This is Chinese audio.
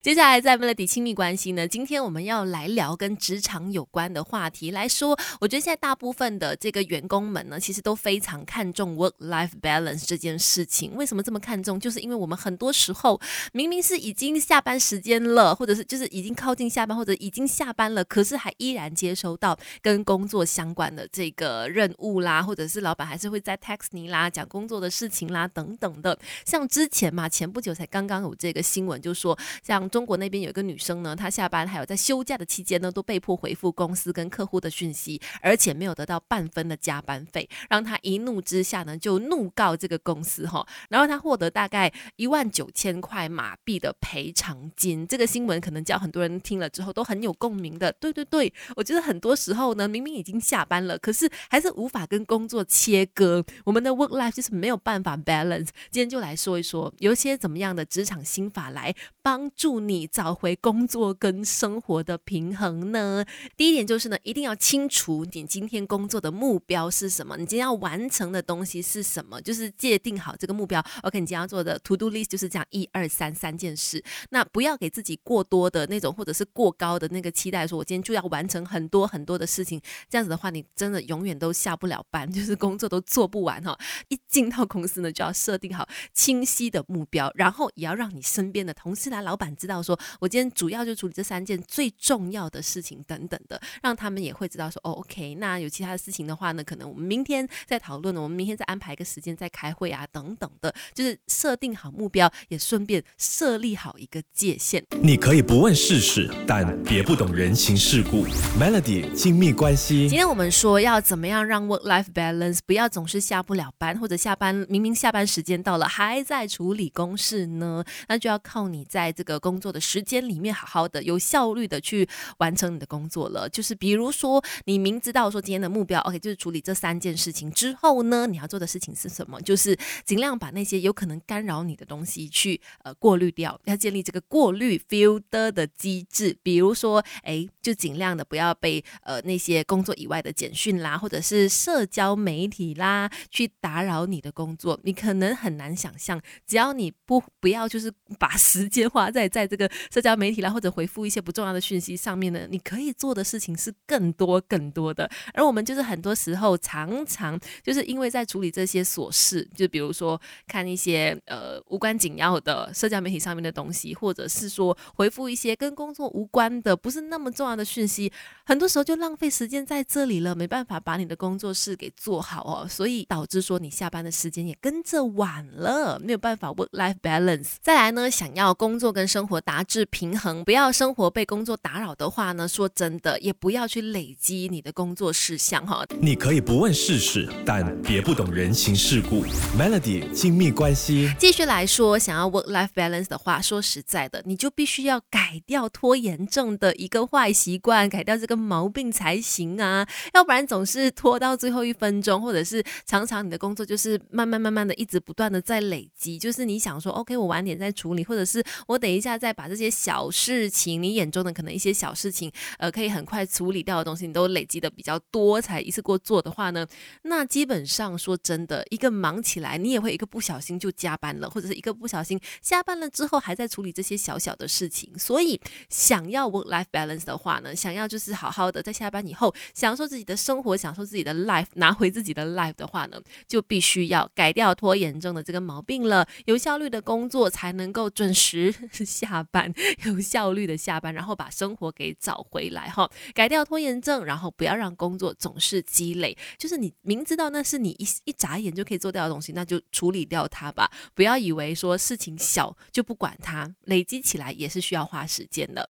接下来在 Melody 亲密关系呢，今天我们要来聊跟职场有关的话题来说。我觉得现在大部分的这个员工们呢，其实都非常看重 work-life balance 这件事情。为什么这么看重？就是因为我们很多时候明明是已经下班时间了，或者是就是已经靠近下班，或者已经下班了，可是还依然接收到跟工作相关的这个任务啦，或者是老板还是会在 text 你啦，讲工作的事情啦等等的。像之前嘛，前不久才刚刚有这个新闻，就说像。中国那边有一个女生呢，她下班还有在休假的期间呢，都被迫回复公司跟客户的讯息，而且没有得到半分的加班费，让她一怒之下呢，就怒告这个公司哈，然后她获得大概一万九千块马币的赔偿金。这个新闻可能叫很多人听了之后都很有共鸣的。对对对，我觉得很多时候呢，明明已经下班了，可是还是无法跟工作切割，我们的 work life 就是没有办法 balance。今天就来说一说，有些怎么样的职场心法来帮助。你找回工作跟生活的平衡呢？第一点就是呢，一定要清楚你今天工作的目标是什么，你今天要完成的东西是什么，就是界定好这个目标。OK，你今天要做的 To Do List 就是这样一二三三件事。那不要给自己过多的那种或者是过高的那个期待，说我今天就要完成很多很多的事情。这样子的话，你真的永远都下不了班，就是工作都做不完哈。一进到公司呢，就要设定好清晰的目标，然后也要让你身边的同事啦、老板知。道说，我今天主要就处理这三件最重要的事情等等的，让他们也会知道说，哦，OK，那有其他的事情的话呢，可能我们明天再讨论，我们明天再安排一个时间再开会啊，等等的，就是设定好目标，也顺便设立好一个界限。你可以不问世事，但别不懂人情世故。Melody 亲密关系。今天我们说要怎么样让 work life balance，不要总是下不了班，或者下班明明下班时间到了还在处理公事呢？那就要靠你在在这个工工作的时间里面，好好的、有效率的去完成你的工作了。就是比如说，你明知道说今天的目标，OK，就是处理这三件事情之后呢，你要做的事情是什么？就是尽量把那些有可能干扰你的东西去呃过滤掉，要建立这个过滤 filter 的机制。比如说，哎，就尽量的不要被呃那些工作以外的简讯啦，或者是社交媒体啦去打扰你的工作。你可能很难想象，只要你不不要就是 把时间花在在这个社交媒体啦，或者回复一些不重要的讯息上面呢，你可以做的事情是更多更多的。而我们就是很多时候常常就是因为在处理这些琐事，就比如说看一些呃无关紧要的社交媒体上面的东西，或者是说回复一些跟工作无关的、不是那么重要的讯息，很多时候就浪费时间在这里了，没办法把你的工作室给做好哦，所以导致说你下班的时间也跟着晚了，没有办法 work life balance。再来呢，想要工作跟生活达至平衡，不要生活被工作打扰的话呢，说真的，也不要去累积你的工作事项哈。你可以不问世事，但别不懂人情世故。Melody 亲密关系，继续来说，想要 work life balance 的话，说实在的，你就必须要改掉拖延症的一个坏习习惯，改掉这个毛病才行啊。要不然总是拖到最后一分钟，或者是常常你的工作就是慢慢慢慢的一直不断的在累积，就是你想说 OK，我晚点再处理，或者是我等一下。再把这些小事情，你眼中的可能一些小事情，呃，可以很快处理掉的东西，你都累积的比较多，才一次过做的话呢，那基本上说真的，一个忙起来，你也会一个不小心就加班了，或者是一个不小心下班了之后还在处理这些小小的事情。所以，想要 work life balance 的话话呢，想要就是好好的在下班以后享受自己的生活，享受自己的 life，拿回自己的 life 的话呢，就必须要改掉拖延症的这个毛病了，有效率的工作才能够准时。下班有效率的下班，然后把生活给找回来哈，改掉拖延症，然后不要让工作总是积累。就是你明知道那是你一一眨眼就可以做掉的东西，那就处理掉它吧。不要以为说事情小就不管它，累积起来也是需要花时间的。